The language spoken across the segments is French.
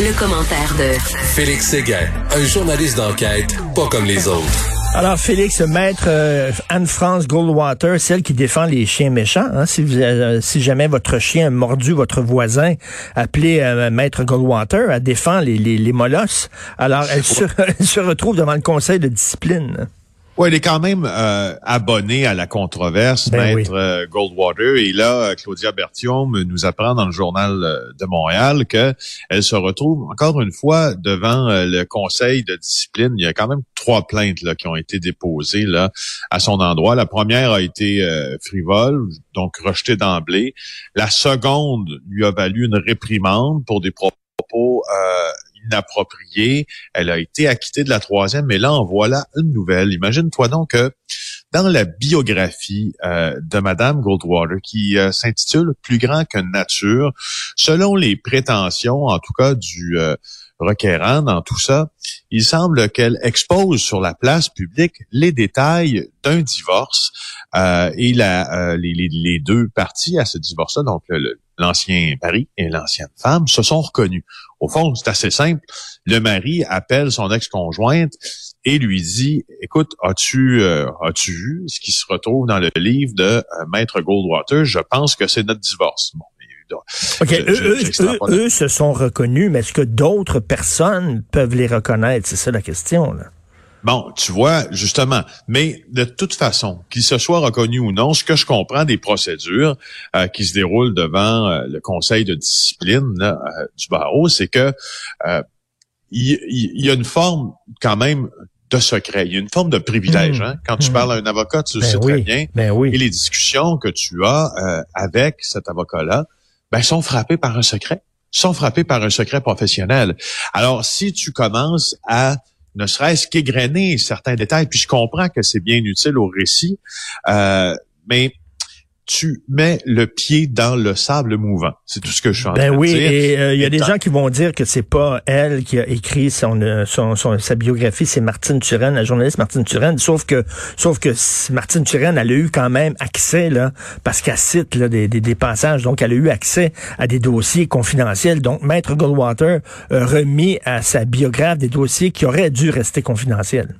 Le, commentaire de Félix Séguin, un journaliste d'enquête pas comme les autres. Alors, Félix, maître euh, Anne-France Goldwater, celle qui défend les chiens méchants. Hein, si, vous, euh, si jamais votre chien a mordu votre voisin, appelez euh, maître Goldwater, elle défend les, les, les molosses. Alors, elle se, elle se retrouve devant le conseil de discipline. Oui, il est quand même euh, abonné à la controverse, Ben Maître euh, Goldwater. Et là, Claudia Bertium nous apprend dans le journal euh, de Montréal que elle se retrouve encore une fois devant euh, le Conseil de discipline. Il y a quand même trois plaintes là, qui ont été déposées là à son endroit. La première a été euh, frivole, donc rejetée d'emblée. La seconde lui a valu une réprimande pour des propos euh, inappropriée. Elle a été acquittée de la troisième, mais là, en voilà une nouvelle. Imagine-toi donc que dans la biographie euh, de Madame Goldwater, qui euh, s'intitule Plus grand que nature, selon les prétentions, en tout cas du euh, requérant dans tout ça, il semble qu'elle expose sur la place publique les détails d'un divorce euh, et la, euh, les, les- deux parties à ce divorce-là, donc l'ancien mari et l'ancienne femme, se sont reconnus. Au fond, c'est assez simple. Le mari appelle son ex-conjointe et lui dit Écoute, as-tu euh, as-tu vu ce qui se retrouve dans le livre de euh, Maître Goldwater? Je pense que c'est notre divorce. OK, Je- eux, je- eux, eux, eux se sont reconnus, mais est-ce que d'autres personnes peuvent les reconnaître? C'est ça la question. Là. Bon, tu vois, justement, mais de toute façon, qu'il se soit reconnu ou non, ce que je comprends des procédures euh, qui se déroulent devant euh, le conseil de discipline là, euh, du barreau, c'est que euh, il il y, a une forme quand même de secret, il y a une forme de privilège. Mhm. Hein? Quand tu Mhm. parles à un avocat, tu le Ben sais très bien, ben oui. et les discussions que tu as euh, avec cet avocat-là, ben, sont frappées par un secret, sont frappées par un secret professionnel. Alors, si tu commences à ne serait-ce qu'égrener certains détails, puis je comprends que c'est bien utile au récit, euh, mais tu mets le pied dans le sable mouvant. C'est tout ce que je suis en Ben train oui, de dire. et euh, il y a des gens qui vont dire que c'est pas elle qui a écrit son, euh, son, son- sa biographie, c'est Martine Turenne, la journaliste Martine Turenne. Sauf que, sauf que Martine Turenne, elle a eu quand même accès là, parce qu'elle cite là, des, des, des passages, donc elle a eu accès à des dossiers confidentiels. Donc Maître Goldwater a remis à sa biographe des dossiers qui auraient dû rester confidentiels.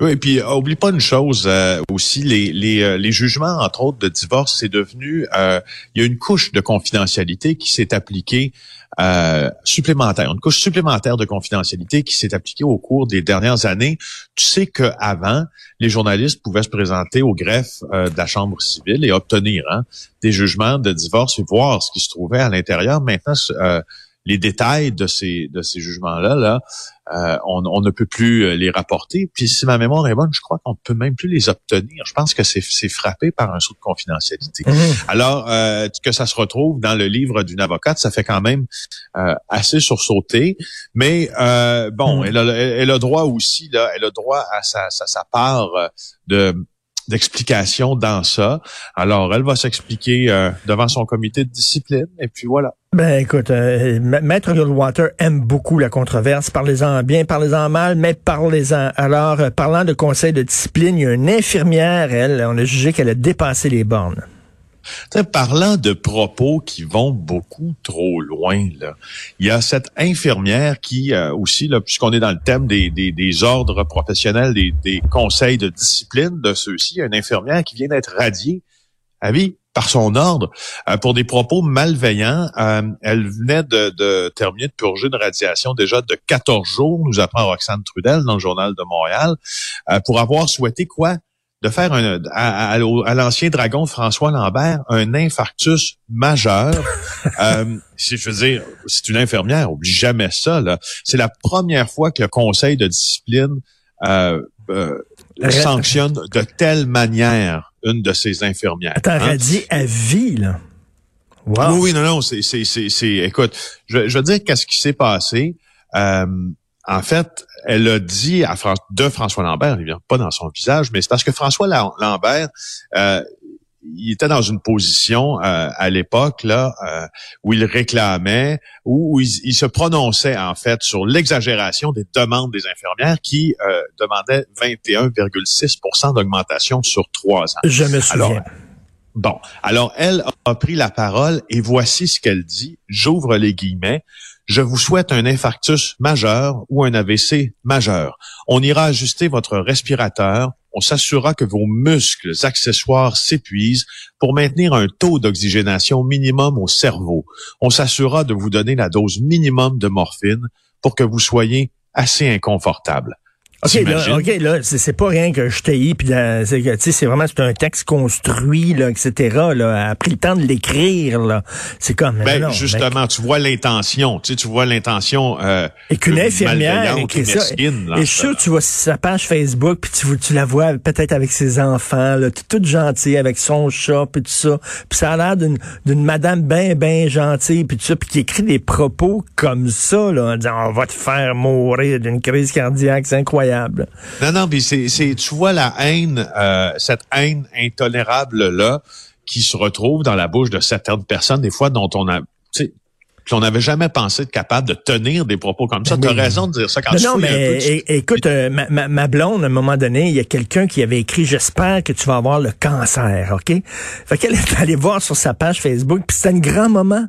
Oui, et puis euh, oublie pas une chose euh, aussi, les, les, euh, les jugements, entre autres, de divorce, c'est devenu, euh, il y a une couche de confidentialité qui s'est appliquée euh, supplémentaire, une couche supplémentaire de confidentialité qui s'est appliquée au cours des dernières années. Tu sais qu'avant, les journalistes pouvaient se présenter au greffe euh, de la Chambre civile et obtenir hein, des jugements de divorce et voir ce qui se trouvait à l'intérieur. Maintenant, les détails de ces de ces jugements-là, là, euh, on, on ne peut plus euh, les rapporter. Puis si ma mémoire est bonne, je crois qu'on ne peut même plus les obtenir. Je pense que c'est c'est frappé par un saut de confidentialité. Alors euh, que ça se retrouve dans le livre d'une avocate, ça fait quand même euh, assez sursauter. Mais euh, bon, Mm. elle, a, elle, a droit aussi là, elle a droit à sa, sa, sa part de d'explication dans ça. Alors, elle va s'expliquer euh, devant son comité de discipline, et puis voilà. Ben écoute, euh, Ma- Maître Goldwater aime beaucoup la controverse. Parlez-en bien, parlez-en mal, mais parlez-en. Alors, euh, parlant de conseil de discipline, il y a une infirmière, elle, on a jugé qu'elle a dépassé les bornes. Tu sais, parlant de propos qui vont beaucoup trop loin, là, il y a cette infirmière qui euh, aussi, puisqu'on est dans le thème des, des, des ordres professionnels, des, des conseils de discipline de ceux-ci, une infirmière qui vient d'être radiée à vie par son ordre euh, pour des propos malveillants. Euh, elle venait de, de terminer de purger une radiation déjà de 14 jours, nous apprend Roxane Trudel dans le journal de Montréal, euh, pour avoir souhaité quoi? De faire un, à, à- à l'ancien dragon François Lambert un infarctus majeur. euh, si je veux dire, c'est une infirmière, oublie jamais ça. là. C'est la première fois que le conseil de discipline euh, euh, sanctionne de telle manière une de ces infirmières. Attends, hein. radié à vie, là. Wow. Oui, oui, non, non, c'est, c'est, c'est, c'est- écoute, je, je veux dire qu'est-ce qui s'est passé. Euh, en fait, elle a dit à Fran- de François Lambert, évidemment pas dans son visage, mais c'est parce que François La- Lambert, euh, il était dans une position euh, à l'époque là euh, où il réclamait, où, où il, il se prononçait en fait sur l'exagération des demandes des infirmières qui euh, demandaient 21,6% d'augmentation sur trois ans. Je me souviens. Alors, Bon, alors elle a pris la parole et voici ce qu'elle dit. J'ouvre les guillemets. Je vous souhaite un infarctus majeur ou un AVC majeur. On ira ajuster votre respirateur. On s'assurera que vos muscles accessoires s'épuisent pour maintenir un taux d'oxygénation minimum au cerveau. On s'assurera de vous donner la dose minimum de morphine pour que vous soyez assez inconfortable. OK, là, OK, là, c'est pas rien que je t'ai puis c'est que, tu sais, c'est vraiment, c'est un texte construit, là, etc., là, elle a pris le temps de l'écrire, là. C'est comme, Ben, non, justement, tu vois l'intention, tu sais, tu vois l'intention. Euh, Et qu'une infirmière écrit et ça. mesquine, là, Et je suis sûr tu vois sa page Facebook, puis tu, tu la vois peut-être avec ses enfants, là, toute gentille, avec son chat, puis tout ça. Puis ça a l'air d'une d'une madame bien, bien gentille, puis tout ça, puis qui écrit des propos comme ça, là, en disant « On va te faire mourir d'une crise cardiaque, c'est incroyable. Non, non, puis c'est, c'est, tu vois la haine, euh, cette haine intolérable là, qui se retrouve dans la bouche de certaines personnes, des fois dont on a, tu sais, qu'on n'avait jamais pensé être capable de tenir des propos comme ça. Ben Tu as oui. raison de dire ça quand tu non, mais tu- écoute, euh, ma, ma, ma blonde, à un moment donné, il y a quelqu'un qui avait écrit J'espère que tu vas avoir le cancer, OK? Fait qu'elle est allée voir sur sa page Facebook, puis c'était une grand maman.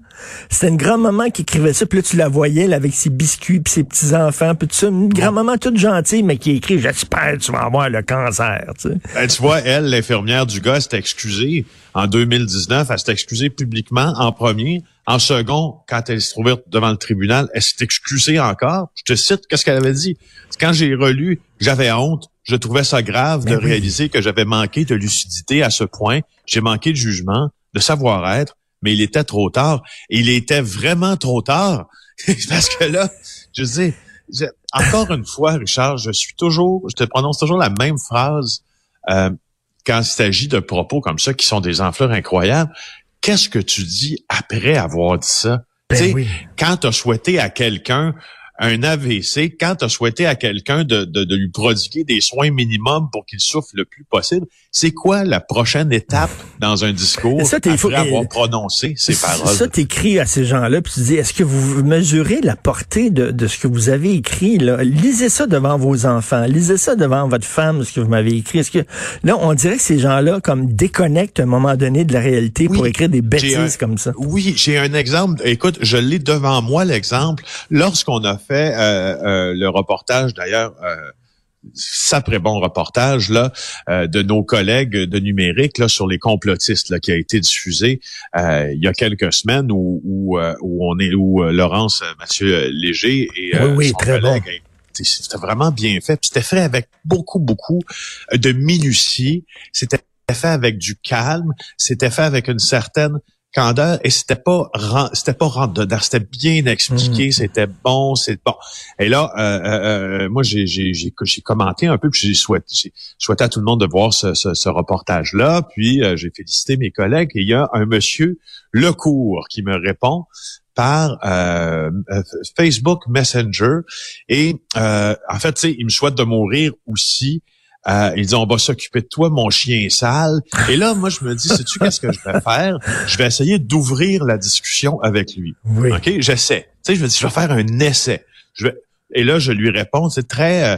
C'était une grand maman qui écrivait ça, puis là, tu la voyais là, avec ses biscuits, puis ses petits-enfants, puis tout ça. Une grand maman toute gentille, mais qui écrit J'espère que tu vas avoir le cancer, tu sais. Ben, tu vois, elle, l'infirmière du gars, s'est excusée en 2019. Elle s'est excusée publiquement en premier. En second, quand elle se trouvait devant le tribunal, elle s'est excusée encore. Je te cite, qu'est-ce qu'elle avait dit? Quand j'ai relu, j'avais honte. Je trouvais ça grave de Ben oui. réaliser que j'avais manqué de lucidité à ce point. J'ai manqué de jugement, de savoir-être, mais il était trop tard. Et il était vraiment trop tard. Parce que là, je dis, je- encore une fois, Richard, je suis toujours, je te prononce toujours la même phrase. Euh, quand il s'agit de propos comme ça qui sont des enflures incroyables, qu'est-ce que tu dis après avoir dit ça? Ben oui. Quand tu as souhaité à quelqu'un un AVC, quand tu as souhaité à quelqu'un de, de, de lui prodiguer des soins minimums pour qu'il souffle le plus possible, c'est quoi la prochaine étape dans un discours ça, après faut- avoir et- prononcé ces paroles? Ça, t'écris à ces gens-là, puis tu dis, est-ce que vous mesurez la portée de, de ce que vous avez écrit? Là? Lisez ça devant vos enfants, lisez ça devant votre femme, ce que vous m'avez écrit. Est-ce que là, on dirait que ces gens-là comme déconnectent à un moment donné de la réalité Oui, pour écrire des bêtises un- comme ça? Oui, j'ai un exemple. Écoute, je l'ai devant moi, l'exemple. Lorsqu'on a fait euh, euh, le reportage, d'ailleurs, euh, sacré bon reportage là euh, de nos collègues de numérique là sur les complotistes là qui a été diffusé euh, il y a quelques semaines où où, où on est où Laurence Mathieu Léger et euh, Oui, oui, son très collègue, c'était vraiment bien fait. C'était fait avec beaucoup beaucoup de minutie. C'était fait avec du calme. C'était fait avec une certaine candeur et c'était pas c'était pas rentre dedans c'était bien expliqué Mhm. c'était bon c'est bon et là euh, euh, euh, moi j'ai commenté un peu puis j'ai souhaité j'ai souhaité à tout le monde de voir ce, ce, ce reportage là puis euh, j'ai félicité mes collègues et il y a un monsieur Lecourt qui me répond par euh, euh, Facebook Messenger et euh, en fait tu sais il me souhaite de mourir aussi euh, il dit on va s'occuper de toi, mon chien sale. Et là, moi, je me dis, sais-tu qu'est-ce que je vais faire? Je vais essayer d'ouvrir la discussion avec lui. Oui. OK? J'essaie. Tu sais, je me dis, je vais faire un essai. Je vais... Et là, je lui réponds, c'est très, euh,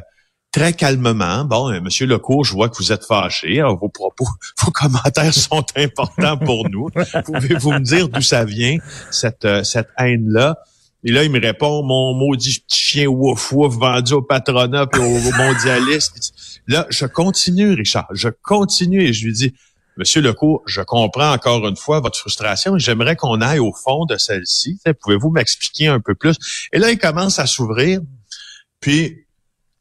très calmement. Bon, euh, Monsieur Lecourt, je vois que vous êtes fâché. Alors, vos propos, vos commentaires sont importants pour nous. Pouvez-vous me dire d'où ça vient, cette, euh, cette haine-là? Et là, il me répond, mon maudit petit chien wouf wouf vendu au patronat et au, au mondialiste. Là, je continue, Richard. Je continue et je lui dis, Monsieur Lecourt, je comprends encore une fois votre frustration et j'aimerais qu'on aille au fond de celle-ci. Pouvez-vous m'expliquer un peu plus? Et là, il commence à s'ouvrir, puis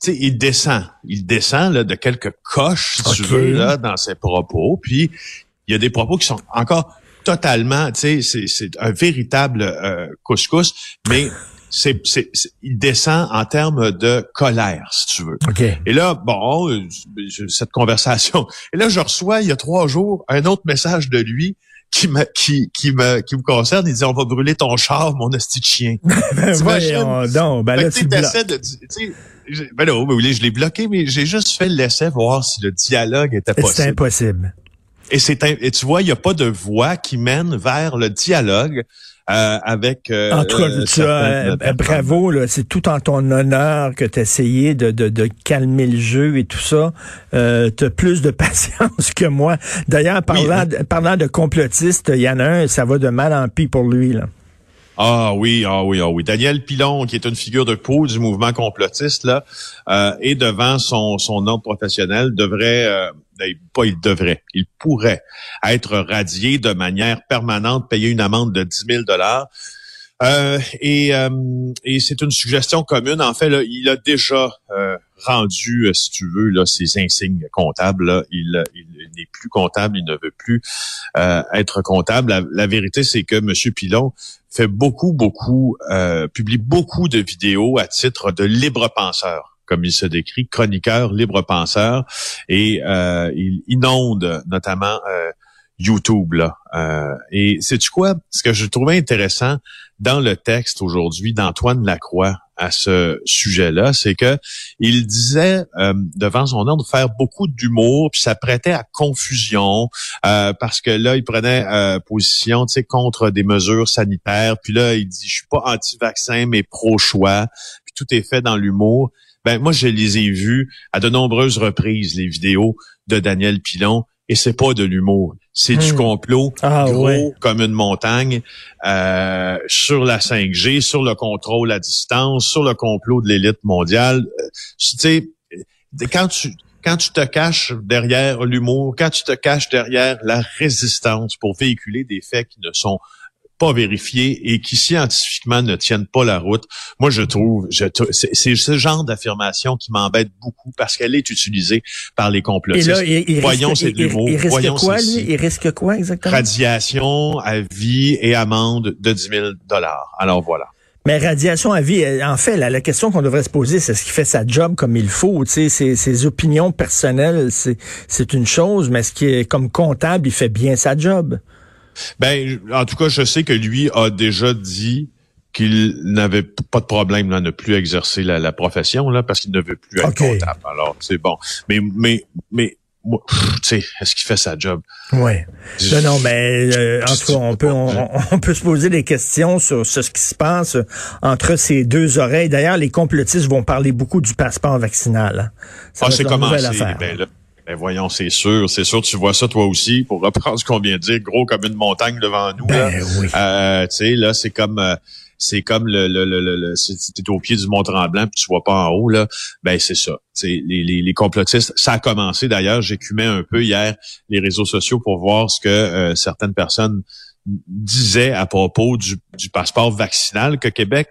tu sais, il descend. Il descend là, de quelques coches, si tu veux, là, dans ses propos. Puis il y a des propos qui sont encore totalement, tu sais, c'est, c'est un véritable euh, couscous, mais c'est, c'est, c'est- il descend en termes de colère, si tu veux. OK. Et là, bon, cette conversation. Et là, je reçois, il y a trois jours, un autre message de lui qui me, qui, qui me, qui me concerne. Il dit, on va brûler ton char, mon hostie de chien. Ben, T'imagines? voyons donc. Ben là, tu de, ben non, oui, je l'ai bloqué, mais j'ai juste fait l'essai voir si le dialogue était C'est possible. impossible. Et c'est un- et tu vois, il n'y a pas de voie qui mène vers le dialogue euh, avec. euh, En tout cas, euh, tu as, bravo, là, c'est tout en ton honneur que tu as essayé de, de, de calmer le jeu et tout ça. Euh, tu as plus de patience que moi. D'ailleurs, parlant, Oui. de, parlant de complotistes, il y en a un, ça va de mal en pis pour lui. Là. Ah oui, ah oui, ah oui. Daniel Pilon, qui est une figure de proue du mouvement complotiste, là, euh, et devant son, son ordre professionnel, devrait, euh, ben, pas il devrait, il pourrait être radié de manière permanente, payer une amende de 10 000 dollars. Euh, et euh, et c'est une suggestion commune. En fait, là, il a déjà euh, rendu, euh, si tu veux, là, ses insignes comptables. Là. Il, il n'est plus comptable, il ne veut plus euh, être comptable. La, la vérité, c'est que M. Pilon fait beaucoup, beaucoup, euh, publie beaucoup de vidéos à titre de libre penseur, comme il se décrit, chroniqueur, libre penseur, et il inonde notamment YouTube. Là. Et c'est quoi? Ce que je trouvais intéressant dans le texte aujourd'hui d'Antoine Lacroix à ce sujet-là, c'est que il disait euh, devant son ordre de faire beaucoup d'humour, puis ça prêtait à confusion euh, parce que là il prenait euh, position, tu sais, contre des mesures sanitaires. Puis là il dit je suis pas anti-vaccin mais pro-choix. Puis tout est fait dans l'humour. Ben moi je les ai vus à de nombreuses reprises les vidéos de Daniel Pilon et c'est pas de l'humour, c'est du Hmm. complot Ah, gros ouais. comme une montagne euh, sur la 5G, sur le contrôle à distance, sur le complot de l'élite mondiale. Euh, tu sais, euh, quand tu quand tu te caches derrière l'humour, quand tu te caches derrière la résistance pour véhiculer des faits qui ne sont pas vérifiés et qui scientifiquement ne tiennent pas la route. Moi, je trouve, je c'est ce genre d'affirmation qui m'embête beaucoup parce qu'elle est utilisée par les Et complotistes. là, il, il Voyons, risque, c'est de il- l'humour. il risque quoi, lui? Il risque quoi exactement? Radiation à vie et amende de 10 000 dollars. Alors voilà. Mais radiation à vie, euh, en fait, la, la question qu'on devrait se poser, c'est est-ce qu'il fait sa job comme il faut? Tu sais, ses, ses opinions personnelles, c'est, c'est une chose, mais est-ce qu'il est comme comptable, il fait bien sa job? Ben, en tout cas, je sais que lui a déjà dit qu'il n'avait pas de problème à ne plus exercer la, la profession là parce qu'il ne veut plus être OK. comptable. Alors c'est bon. Mais mais mais moi, tu sais, est-ce qu'il fait sa job? Oui. Non, non, mais euh, en tout cas, on peut, on, on peut se poser des questions sur, sur ce qui se passe entre ces deux oreilles. D'ailleurs, les complotistes vont parler beaucoup du passeport vaccinal. hein. Ça Ah, c'est commencé. affaire. Ben, là, ben voyons, c'est sûr, c'est sûr, tu vois ça toi aussi. Pour reprendre ce qu'on vient de dire, gros comme une montagne devant nous. là. Ben oui. Euh, tu sais, là, c'est comme euh, c'est comme le, le, le, le, le- si t'es au pied du Mont Tremblant puis tu vois pas en haut là, ben c'est ça. C'est les, les, les complotistes. Ça a commencé d'ailleurs. J'écumais un peu hier les réseaux sociaux pour voir ce que euh, certaines personnes disaient à propos du, passeport vaccinal que Québec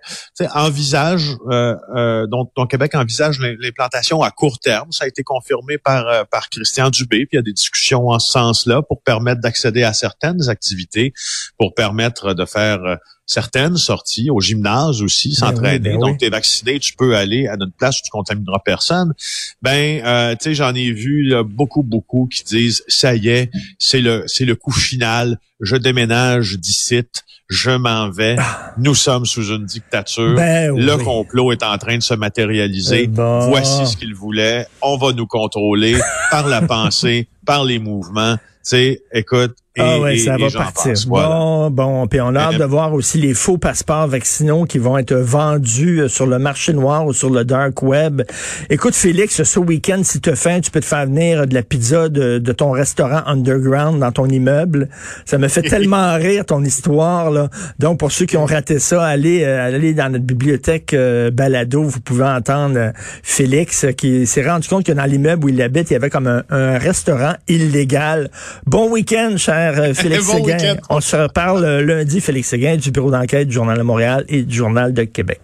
envisage, euh, euh, dont, Québec envisage l'im- l'implantation à court terme. Ça a été confirmé par euh, par Christian Dubé. Puis il y a des discussions en ce sens-là pour permettre d'accéder à certaines activités, pour permettre de faire euh, certaines sorties au gymnase aussi, Ben s'entraîner. oui, ben Donc, oui. tu es vacciné, tu peux aller à une place où tu contamineras personne. Ben, euh, tu sais, j'en ai vu là, beaucoup, beaucoup qui disent, ça y est, c'est le, c'est le coup final. Je déménage d'ici, je m'en vais. Nous sommes sous une dictature. Ah. Ben Le complot est en train de se matérialiser. Bon. Voici ce qu'il voulait. On va nous contrôler par la pensée, par les mouvements. Tu sais, écoute, ah ouais, et- ça et va partir. Voilà. Bon, bon, puis on a hâte de voir aussi les faux passeports vaccinaux qui vont être vendus euh, sur le marché noir ou sur le dark web. Écoute, Félix, ce week-end, si tu as faim, tu peux te faire venir de la pizza de, de ton restaurant underground dans ton immeuble. Ça me fait tellement rire ton histoire là. Donc pour ceux qui ont raté ça, allez euh, allez dans notre bibliothèque euh, balado, vous pouvez entendre euh, Félix qui s'est rendu compte que dans l'immeuble où il habite, il y avait comme un, un restaurant illégal. Bon week-end, cher euh, Félix Bon Séguin. On se reparle euh, lundi, Félix Séguin, du bureau d'enquête du Journal de Montréal et du Journal de Québec.